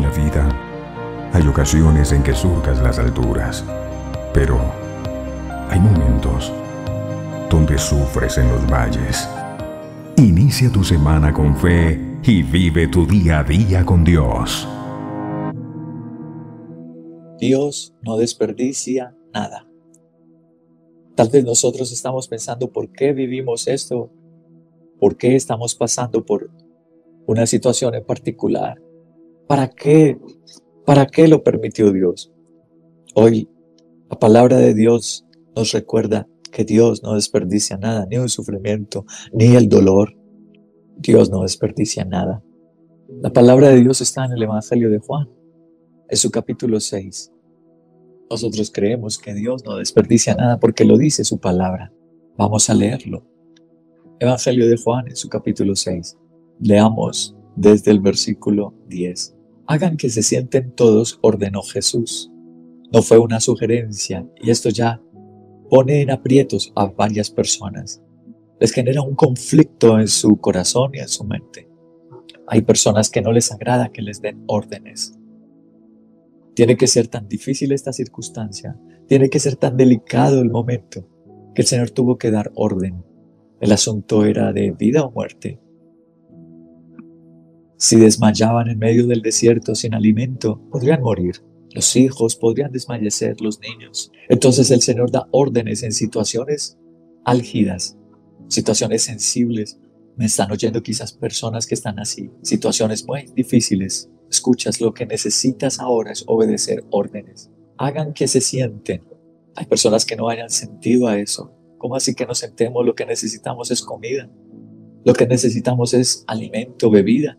La vida hay ocasiones en que surcas las alturas, pero hay momentos donde sufres en los valles. Inicia tu semana con fe y vive tu día a día con Dios. Dios no desperdicia nada. Tal vez nosotros estamos pensando por qué vivimos esto, por qué estamos pasando por una situación en particular. ¿Para qué? ¿Para qué lo permitió Dios? Hoy la palabra de Dios nos recuerda que Dios no desperdicia nada, ni el sufrimiento, ni el dolor. Dios no desperdicia nada. La palabra de Dios está en el Evangelio de Juan, en su capítulo 6. Nosotros creemos que Dios no desperdicia nada porque lo dice su palabra. Vamos a leerlo. Evangelio de Juan en su capítulo 6. Leamos desde el versículo 10. Hagan que se sienten todos, ordenó Jesús. No fue una sugerencia y esto ya pone en aprietos a varias personas. Les genera un conflicto en su corazón y en su mente. Hay personas que no les agrada que les den órdenes. Tiene que ser tan difícil esta circunstancia, tiene que ser tan delicado el momento que el Señor tuvo que dar orden. El asunto era de vida o muerte. Si desmayaban en medio del desierto sin alimento, podrían morir. Los hijos podrían desmayecer, los niños. Entonces el Señor da órdenes en situaciones álgidas, situaciones sensibles. Me están oyendo quizás personas que están así, situaciones muy difíciles. Escuchas, lo que necesitas ahora es obedecer órdenes. Hagan que se sienten. Hay personas que no hayan sentido a eso. ¿Cómo así que nos sentemos? Lo que necesitamos es comida. Lo que necesitamos es alimento, bebida.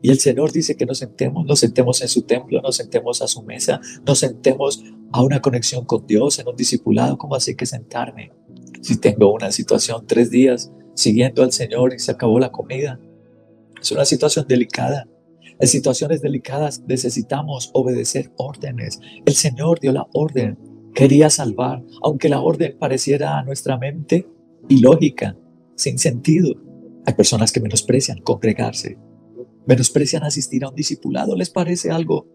Y el Señor dice que nos sentemos, nos sentemos en su templo, nos sentemos a su mesa, nos sentemos a una conexión con Dios, en un discipulado. ¿Cómo así que sentarme? Si tengo una situación tres días siguiendo al Señor y se acabó la comida. Es una situación delicada. En situaciones delicadas necesitamos obedecer órdenes. El Señor dio la orden, quería salvar, aunque la orden pareciera a nuestra mente ilógica, sin sentido. Hay personas que menosprecian congregarse, menosprecian asistir a un discipulado, les parece algo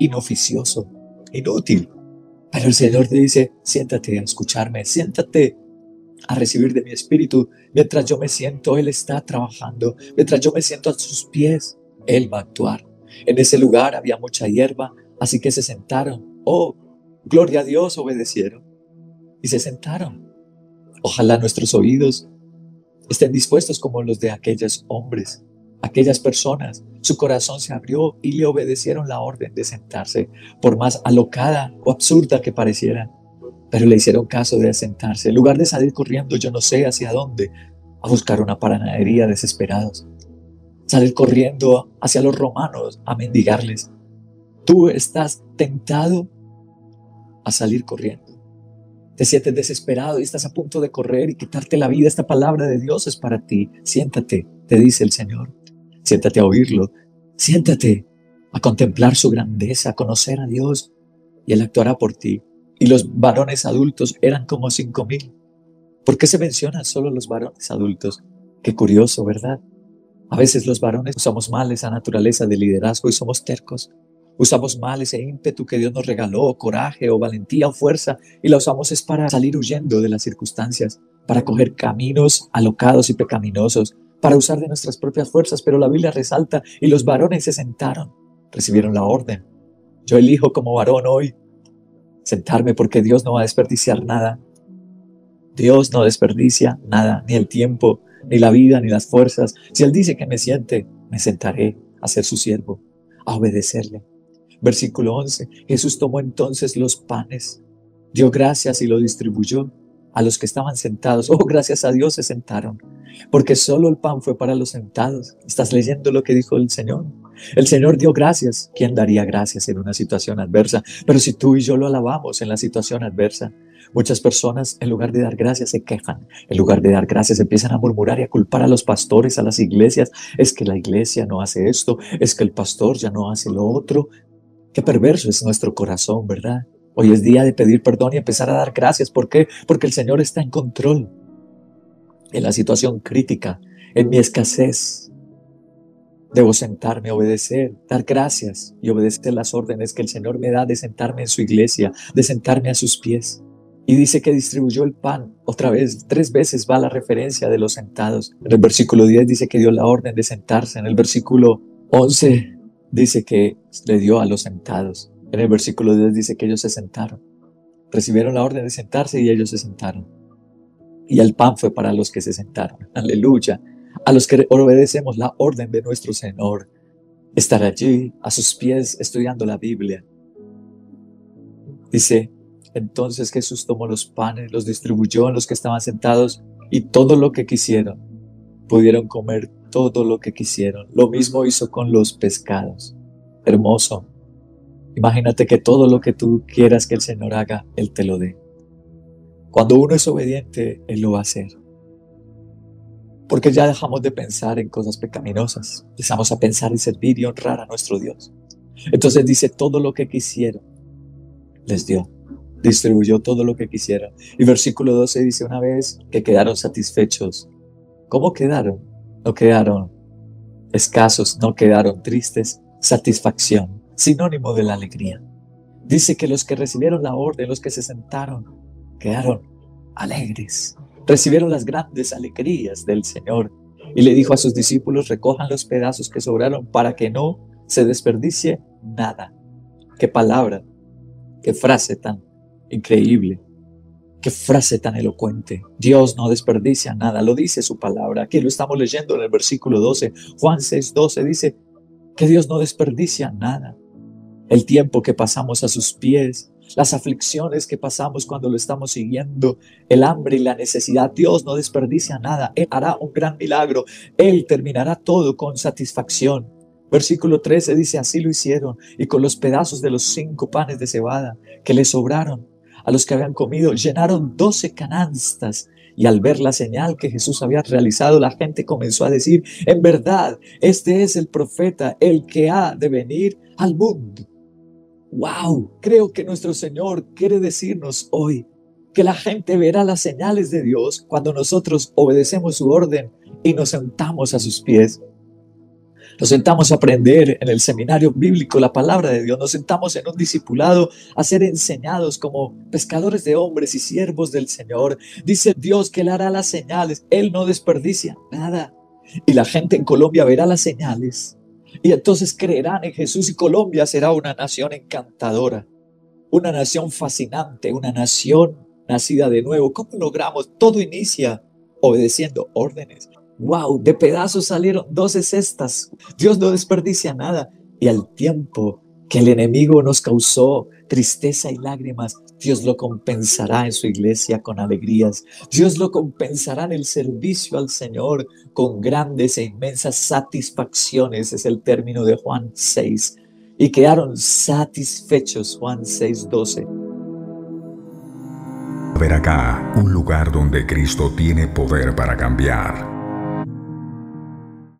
inoficioso, inútil. Pero el Señor te dice, siéntate a escucharme, siéntate a recibir de mi espíritu. Mientras yo me siento, Él está trabajando. Mientras yo me siento a sus pies, Él va a actuar. En ese lugar había mucha hierba, así que se sentaron. Oh, gloria a Dios, obedecieron. Y se sentaron. Ojalá nuestros oídos estén dispuestos como los de aquellos hombres aquellas personas, su corazón se abrió y le obedecieron la orden de sentarse, por más alocada o absurda que pareciera. Pero le hicieron caso de sentarse, en lugar de salir corriendo yo no sé hacia dónde, a buscar una panadería desesperados. Salir corriendo hacia los romanos a mendigarles. Tú estás tentado a salir corriendo. Te sientes desesperado y estás a punto de correr y quitarte la vida. Esta palabra de Dios es para ti. Siéntate, te dice el Señor. Siéntate a oírlo. Siéntate a contemplar su grandeza, a conocer a Dios y Él actuará por ti. Y los varones adultos eran como cinco mil. ¿Por qué se mencionan solo los varones adultos? Qué curioso, ¿verdad? A veces los varones usamos mal esa naturaleza de liderazgo y somos tercos. Usamos mal ese ímpetu que Dios nos regaló, coraje o valentía o fuerza, y la usamos es para salir huyendo de las circunstancias, para coger caminos alocados y pecaminosos, para usar de nuestras propias fuerzas, pero la Biblia resalta y los varones se sentaron, recibieron la orden. Yo elijo como varón hoy sentarme porque Dios no va a desperdiciar nada. Dios no desperdicia nada, ni el tiempo, ni la vida, ni las fuerzas. Si Él dice que me siente, me sentaré a ser su siervo, a obedecerle. Versículo 11. Jesús tomó entonces los panes, dio gracias y lo distribuyó a los que estaban sentados. Oh, gracias a Dios se sentaron porque solo el pan fue para los sentados. Estás leyendo lo que dijo el Señor. El Señor dio gracias. ¿Quién daría gracias en una situación adversa? Pero si tú y yo lo alabamos en la situación adversa, muchas personas en lugar de dar gracias se quejan. En lugar de dar gracias empiezan a murmurar y a culpar a los pastores, a las iglesias. Es que la iglesia no hace esto, es que el pastor ya no hace lo otro. Qué perverso es nuestro corazón, ¿verdad? Hoy es día de pedir perdón y empezar a dar gracias. ¿Por qué? Porque el Señor está en control en la situación crítica, en mi escasez, Debo sentarme, obedecer, dar gracias y obedecer las órdenes que el Señor me da de sentarme en su iglesia, de sentarme a sus pies. Y dice que distribuyó el pan. Otra vez, tres veces va la referencia de los sentados. En el versículo 10 dice que dio la orden de sentarse. En el versículo 11 dice que le dio a los sentados. En el versículo 10 dice que ellos se sentaron. Recibieron la orden de sentarse y ellos se sentaron. Y el pan fue para los que se sentaron. Aleluya a los que obedecemos la orden de nuestro Señor, estar allí a sus pies estudiando la Biblia. Dice, entonces Jesús tomó los panes, los distribuyó a los que estaban sentados y todo lo que quisieron. Pudieron comer todo lo que quisieron. Lo mismo hizo con los pescados. Hermoso. Imagínate que todo lo que tú quieras que el Señor haga, Él te lo dé. Cuando uno es obediente, Él lo va a hacer porque ya dejamos de pensar en cosas pecaminosas, empezamos a pensar en servir y honrar a nuestro Dios. Entonces dice, todo lo que quisieron, les dio, distribuyó todo lo que quisieron. Y versículo 12 dice una vez que quedaron satisfechos. ¿Cómo quedaron? No quedaron escasos, no quedaron tristes, satisfacción, sinónimo de la alegría. Dice que los que recibieron la orden, los que se sentaron, quedaron alegres, recibieron las grandes alegrías del Señor. Y le dijo a sus discípulos, recojan los pedazos que sobraron para que no se desperdicie nada. Qué palabra, qué frase tan increíble, qué frase tan elocuente. Dios no desperdicia nada, lo dice su palabra. Aquí lo estamos leyendo en el versículo 12. Juan 6, 12 dice que Dios no desperdicia nada. El tiempo que pasamos a sus pies, las aflicciones que pasamos cuando lo estamos siguiendo, el hambre y la necesidad. Dios no desperdicia nada. Él hará un gran milagro. Él terminará todo con satisfacción. Versículo 13 dice, así lo hicieron, y con los pedazos de los cinco panes de cebada que le sobraron a los que habían comido, llenaron doce canastas. Y al ver la señal que Jesús había realizado, la gente comenzó a decir, en verdad, este es el profeta, el que ha de venir al mundo. Wow, creo que nuestro Señor quiere decirnos hoy que la gente verá las señales de Dios cuando nosotros obedecemos su orden y nos sentamos a sus pies. Nos sentamos a aprender en el seminario bíblico la palabra de Dios. Nos sentamos en un discipulado a ser enseñados como pescadores de hombres y siervos del Señor. Dice Dios que Él hará las señales. Él no desperdicia nada. Y la gente en Colombia verá las señales y entonces creerán en Jesús y Colombia será una nación encantadora, una nación fascinante, una nación nacida de nuevo. ¿Cómo logramos? Todo inicia obedeciendo órdenes. ¡Wow! De pedazos salieron 12 cestas. Dios no desperdicia nada. Y al tiempo que el enemigo nos causó tristeza y lágrimas, Dios lo compensará en su iglesia con alegrías. Dios lo compensará en el servicio al Señor con grandes e inmensas satisfacciones, es el término de Juan 6. Y quedaron satisfechos, Juan 6, 12. Ver acá un lugar donde Cristo tiene poder para cambiar